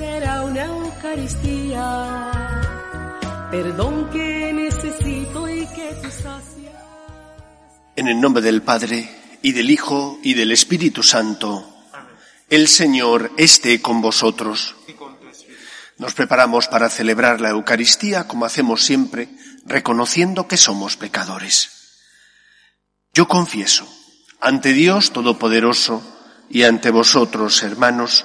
Será una Eucaristía, perdón que necesito y que tú sacias. En el nombre del Padre, y del Hijo, y del Espíritu Santo, el Señor esté con vosotros. Nos preparamos para celebrar la Eucaristía como hacemos siempre, reconociendo que somos pecadores. Yo confieso ante Dios Todopoderoso y ante vosotros, hermanos,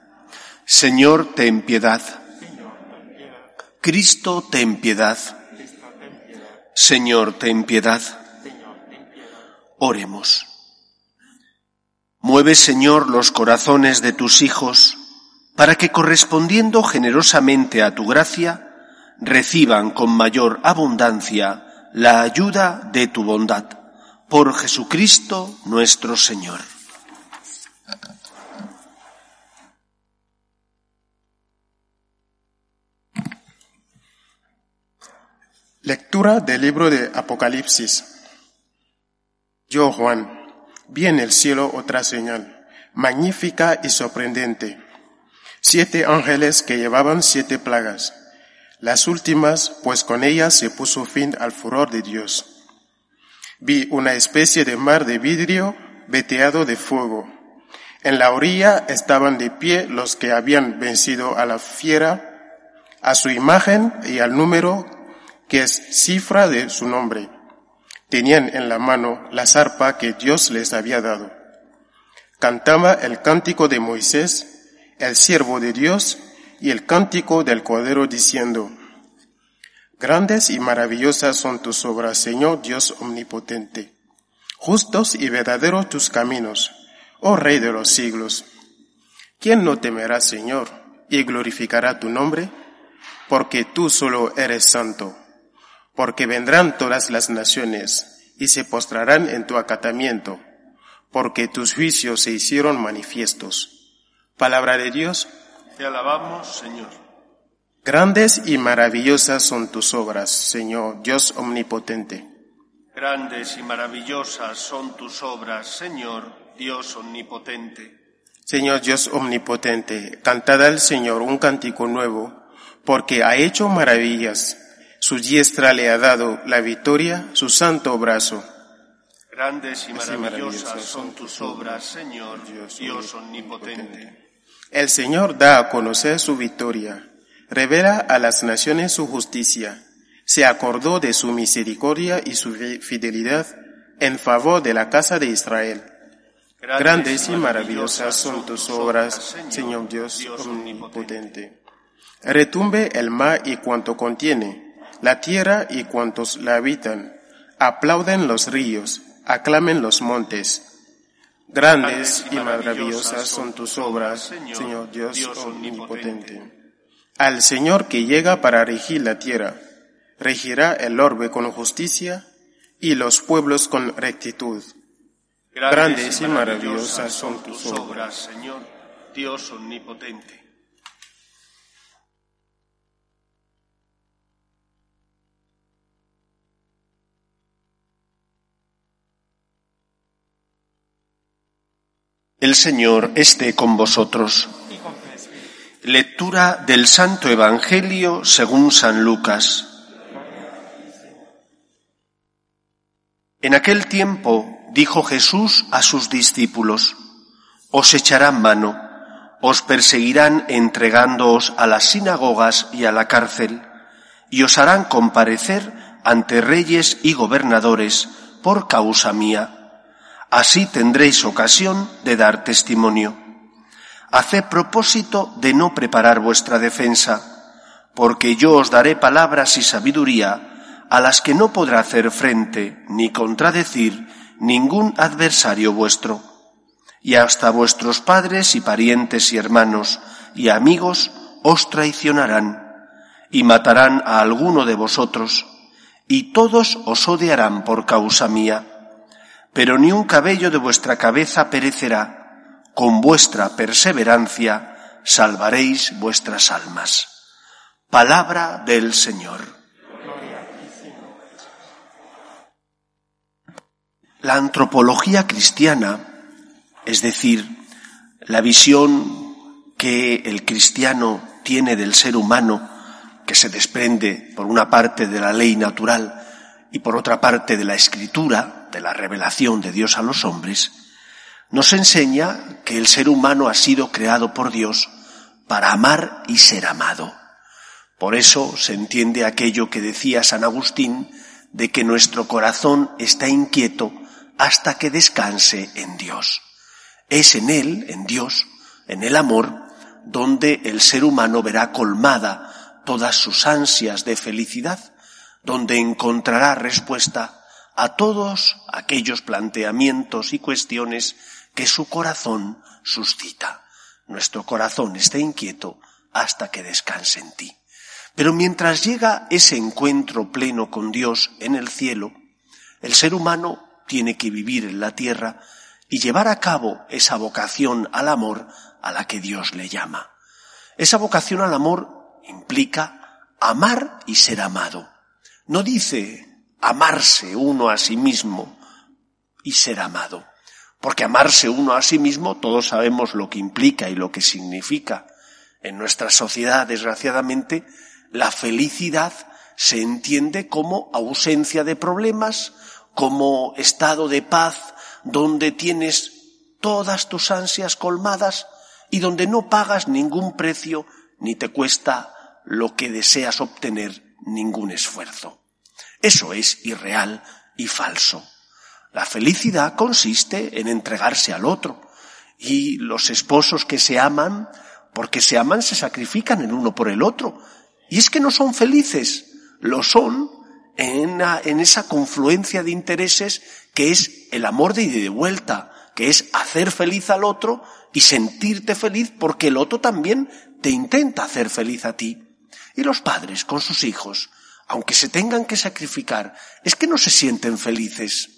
Señor, ten piedad. Cristo, ten piedad. Señor, ten piedad. Oremos. Mueve, Señor, los corazones de tus hijos, para que correspondiendo generosamente a tu gracia, reciban con mayor abundancia la ayuda de tu bondad. Por Jesucristo nuestro Señor. Lectura del libro de Apocalipsis. Yo, Juan, vi en el cielo otra señal, magnífica y sorprendente. Siete ángeles que llevaban siete plagas. Las últimas, pues con ellas se puso fin al furor de Dios. Vi una especie de mar de vidrio veteado de fuego. En la orilla estaban de pie los que habían vencido a la fiera, a su imagen y al número que es cifra de su nombre. Tenían en la mano la zarpa que Dios les había dado. Cantaba el cántico de Moisés, el siervo de Dios, y el cántico del Cordero diciendo, Grandes y maravillosas son tus obras, Señor Dios omnipotente. Justos y verdaderos tus caminos, oh Rey de los siglos. ¿Quién no temerá, Señor, y glorificará tu nombre? Porque tú solo eres santo porque vendrán todas las naciones y se postrarán en tu acatamiento, porque tus juicios se hicieron manifiestos. Palabra de Dios. Te alabamos, Señor. Grandes y maravillosas son tus obras, Señor Dios omnipotente. Grandes y maravillosas son tus obras, Señor Dios omnipotente. Señor Dios omnipotente, cantad al Señor un cántico nuevo, porque ha hecho maravillas su diestra le ha dado la victoria, su santo brazo. Grandes y maravillosas son tus obras, Señor, Dios omnipotente. El Señor da a conocer su victoria, revela a las naciones su justicia, se acordó de su misericordia y su fidelidad en favor de la casa de Israel. Grandes y maravillosas son tus obras, Señor Dios omnipotente. Retumbe el mar y cuanto contiene, la tierra y cuantos la habitan. Aplauden los ríos, aclamen los montes. Grandes y maravillosas son tus obras, Señor Dios omnipotente. Al Señor que llega para regir la tierra, regirá el orbe con justicia y los pueblos con rectitud. Grandes y maravillosas son tus obras, Señor Dios omnipotente. El Señor esté con vosotros. Lectura del Santo Evangelio según San Lucas. En aquel tiempo dijo Jesús a sus discípulos, Os echarán mano, os perseguirán entregándoos a las sinagogas y a la cárcel, y os harán comparecer ante reyes y gobernadores por causa mía. Así tendréis ocasión de dar testimonio. Haced propósito de no preparar vuestra defensa, porque yo os daré palabras y sabiduría a las que no podrá hacer frente ni contradecir ningún adversario vuestro. Y hasta vuestros padres y parientes y hermanos y amigos os traicionarán y matarán a alguno de vosotros y todos os odiarán por causa mía. Pero ni un cabello de vuestra cabeza perecerá, con vuestra perseverancia salvaréis vuestras almas. Palabra del Señor. La antropología cristiana, es decir, la visión que el cristiano tiene del ser humano, que se desprende por una parte de la ley natural y por otra parte de la escritura, de la revelación de Dios a los hombres, nos enseña que el ser humano ha sido creado por Dios para amar y ser amado. Por eso se entiende aquello que decía San Agustín de que nuestro corazón está inquieto hasta que descanse en Dios. Es en Él, en Dios, en el amor, donde el ser humano verá colmada todas sus ansias de felicidad, donde encontrará respuesta a todos aquellos planteamientos y cuestiones que su corazón suscita. Nuestro corazón está inquieto hasta que descanse en ti. Pero mientras llega ese encuentro pleno con Dios en el cielo, el ser humano tiene que vivir en la tierra y llevar a cabo esa vocación al amor a la que Dios le llama. Esa vocación al amor implica amar y ser amado. No dice amarse uno a sí mismo y ser amado. Porque amarse uno a sí mismo todos sabemos lo que implica y lo que significa. En nuestra sociedad, desgraciadamente, la felicidad se entiende como ausencia de problemas, como estado de paz donde tienes todas tus ansias colmadas y donde no pagas ningún precio ni te cuesta lo que deseas obtener ningún esfuerzo. Eso es irreal y falso. La felicidad consiste en entregarse al otro y los esposos que se aman, porque se aman, se sacrifican el uno por el otro. Y es que no son felices, lo son en, en esa confluencia de intereses que es el amor de ida y de vuelta, que es hacer feliz al otro y sentirte feliz porque el otro también te intenta hacer feliz a ti. Y los padres con sus hijos, aunque se tengan que sacrificar, es que no se sienten felices.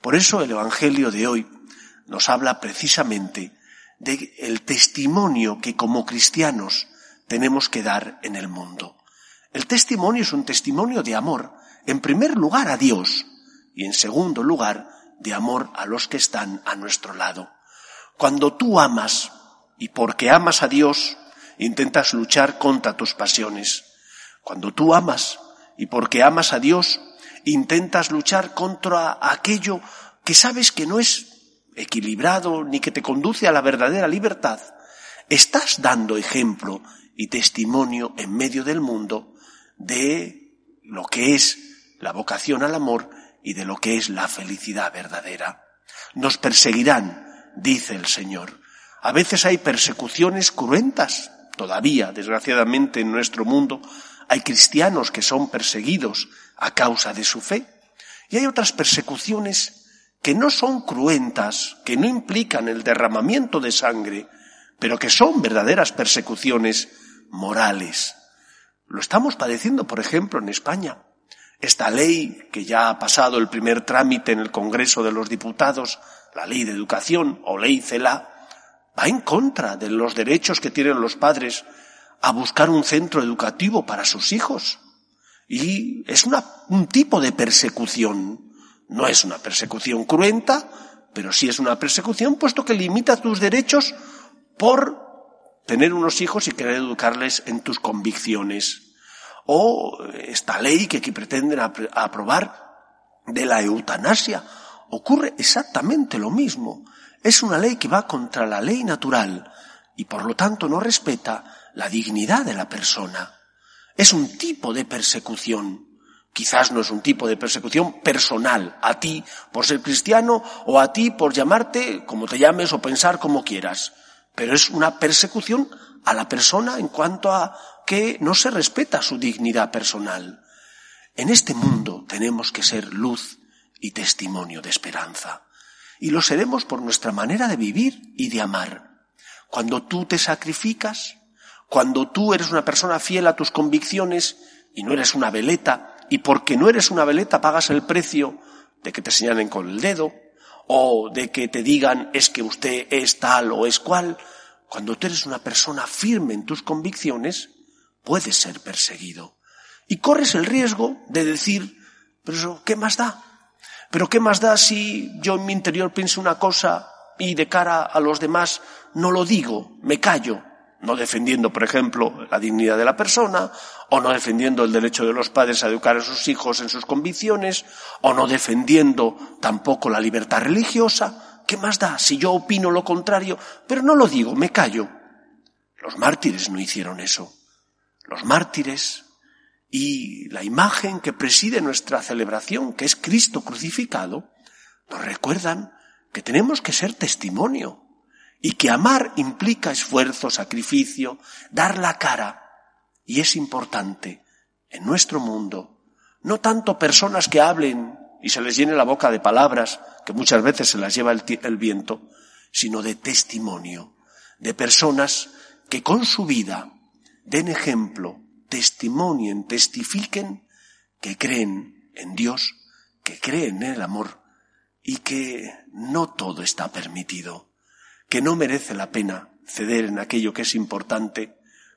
Por eso el Evangelio de hoy nos habla precisamente del el testimonio que como cristianos tenemos que dar en el mundo. El testimonio es un testimonio de amor, en primer lugar a Dios y en segundo lugar de amor a los que están a nuestro lado. Cuando tú amas, y porque amas a Dios, intentas luchar contra tus pasiones. Cuando tú amas, y porque amas a Dios, intentas luchar contra aquello que sabes que no es equilibrado ni que te conduce a la verdadera libertad, estás dando ejemplo y testimonio en medio del mundo de lo que es la vocación al amor y de lo que es la felicidad verdadera. Nos perseguirán, dice el Señor. A veces hay persecuciones cruentas, todavía, desgraciadamente, en nuestro mundo, hay cristianos que son perseguidos a causa de su fe. Y hay otras persecuciones que no son cruentas, que no implican el derramamiento de sangre, pero que son verdaderas persecuciones morales. Lo estamos padeciendo, por ejemplo, en España. Esta ley, que ya ha pasado el primer trámite en el Congreso de los Diputados, la ley de educación o ley CELA, va en contra de los derechos que tienen los padres a buscar un centro educativo para sus hijos. Y es un tipo de persecución. No es una persecución cruenta, pero sí es una persecución puesto que limita tus derechos por tener unos hijos y querer educarles en tus convicciones. O esta ley que aquí pretenden aprobar de la eutanasia. Ocurre exactamente lo mismo Es una ley que va contra la ley natural y por lo tanto no respeta la dignidad de la persona. Es un tipo de persecución. Quizás no es un tipo de persecución personal, a ti por ser cristiano o a ti por llamarte como te llames o pensar como quieras, pero es una persecución a la persona en cuanto a que no se respeta su dignidad personal. En este mundo tenemos que ser luz y testimonio de esperanza. Y lo seremos por nuestra manera de vivir y de amar. Cuando tú te sacrificas, cuando tú eres una persona fiel a tus convicciones y no eres una veleta, y porque no eres una veleta pagas el precio de que te señalen con el dedo, o de que te digan es que usted es tal o es cual, cuando tú eres una persona firme en tus convicciones, puedes ser perseguido. Y corres el riesgo de decir, pero ¿qué más da? Pero ¿qué más da si yo en mi interior pienso una cosa y de cara a los demás no lo digo, me callo? No defendiendo, por ejemplo, la dignidad de la persona, o no defendiendo el derecho de los padres a educar a sus hijos en sus convicciones, o no defendiendo tampoco la libertad religiosa. ¿Qué más da si yo opino lo contrario? Pero no lo digo, me callo. Los mártires no hicieron eso. Los mártires y la imagen que preside nuestra celebración, que es Cristo crucificado, nos recuerdan que tenemos que ser testimonio y que amar implica esfuerzo, sacrificio, dar la cara. Y es importante en nuestro mundo, no tanto personas que hablen y se les llene la boca de palabras, que muchas veces se las lleva el, el viento, sino de testimonio, de personas que con su vida den ejemplo, testimonien, testifiquen que creen en Dios, que creen en el amor y que no todo está permitido que no merece la pena ceder en aquello que es importante,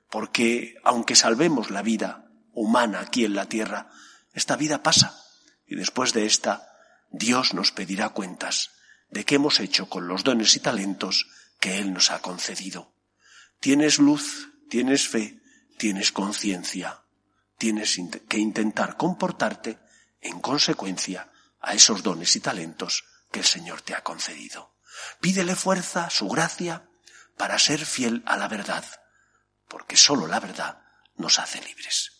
porque aunque salvemos la vida humana aquí en la tierra, esta vida pasa y después de esta Dios nos pedirá cuentas de qué hemos hecho con los dones y talentos que Él nos ha concedido. Tienes luz, tienes fe, tienes conciencia, tienes que intentar comportarte en consecuencia a esos dones y talentos que el Señor te ha concedido. Pídele fuerza, su gracia, para ser fiel a la verdad, porque sólo la verdad nos hace libres.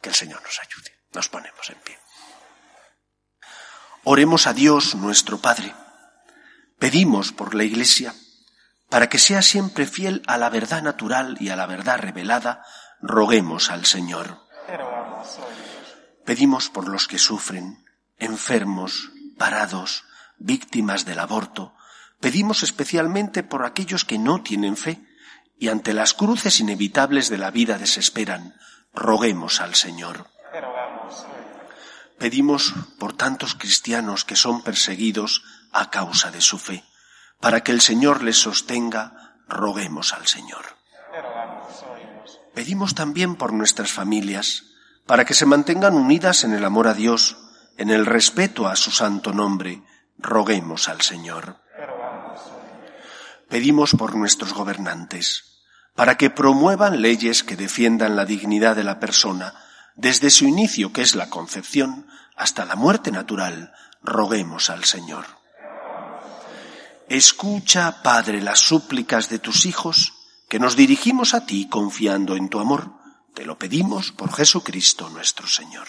Que el Señor nos ayude. Nos ponemos en pie. Oremos a Dios nuestro Padre. Pedimos por la Iglesia, para que sea siempre fiel a la verdad natural y a la verdad revelada, roguemos al Señor. Pedimos por los que sufren, enfermos, parados, víctimas del aborto, Pedimos especialmente por aquellos que no tienen fe y ante las cruces inevitables de la vida desesperan. Roguemos al Señor. Pedimos por tantos cristianos que son perseguidos a causa de su fe. Para que el Señor les sostenga, roguemos al Señor. Pedimos también por nuestras familias, para que se mantengan unidas en el amor a Dios, en el respeto a su santo nombre, roguemos al Señor. Pedimos por nuestros gobernantes, para que promuevan leyes que defiendan la dignidad de la persona, desde su inicio, que es la concepción, hasta la muerte natural, roguemos al Señor. Escucha, Padre, las súplicas de tus hijos, que nos dirigimos a ti confiando en tu amor. Te lo pedimos por Jesucristo nuestro Señor.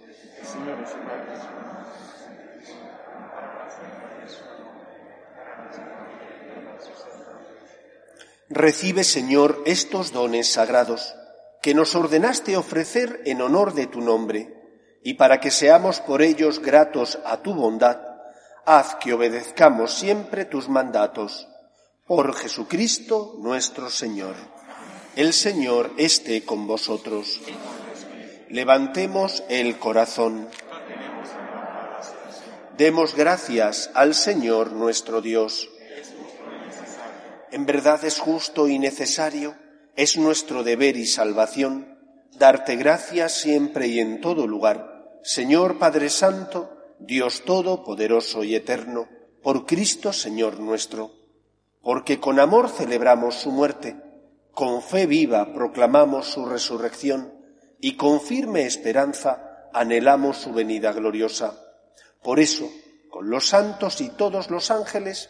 Recibe, Señor, estos dones sagrados que nos ordenaste ofrecer en honor de tu nombre, y para que seamos por ellos gratos a tu bondad, haz que obedezcamos siempre tus mandatos. Por Jesucristo nuestro Señor. El Señor esté con vosotros. Levantemos el corazón. Demos gracias al Señor nuestro Dios. En verdad es justo y necesario, es nuestro deber y salvación, darte gracias siempre y en todo lugar, Señor Padre Santo, Dios Todopoderoso y Eterno, por Cristo Señor nuestro, porque con amor celebramos su muerte, con fe viva proclamamos su resurrección y con firme esperanza anhelamos su venida gloriosa. Por eso, con los santos y todos los ángeles,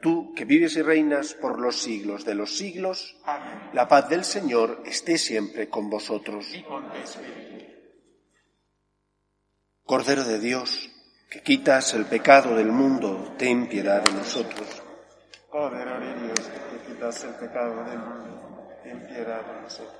Tú, que vives y reinas por los siglos de los siglos, la paz del Señor esté siempre con vosotros. Cordero de Dios, que quitas el pecado del mundo, ten piedad de nosotros. Cordero de Dios, que quitas el pecado del mundo, ten piedad de nosotros.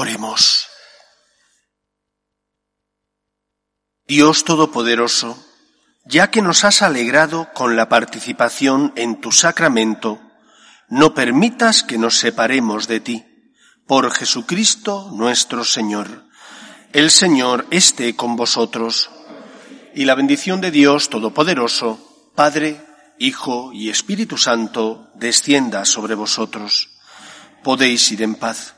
Oremos. Dios Todopoderoso, ya que nos has alegrado con la participación en tu sacramento, no permitas que nos separemos de ti. Por Jesucristo nuestro Señor. El Señor esté con vosotros. Y la bendición de Dios Todopoderoso, Padre, Hijo y Espíritu Santo, descienda sobre vosotros. Podéis ir en paz.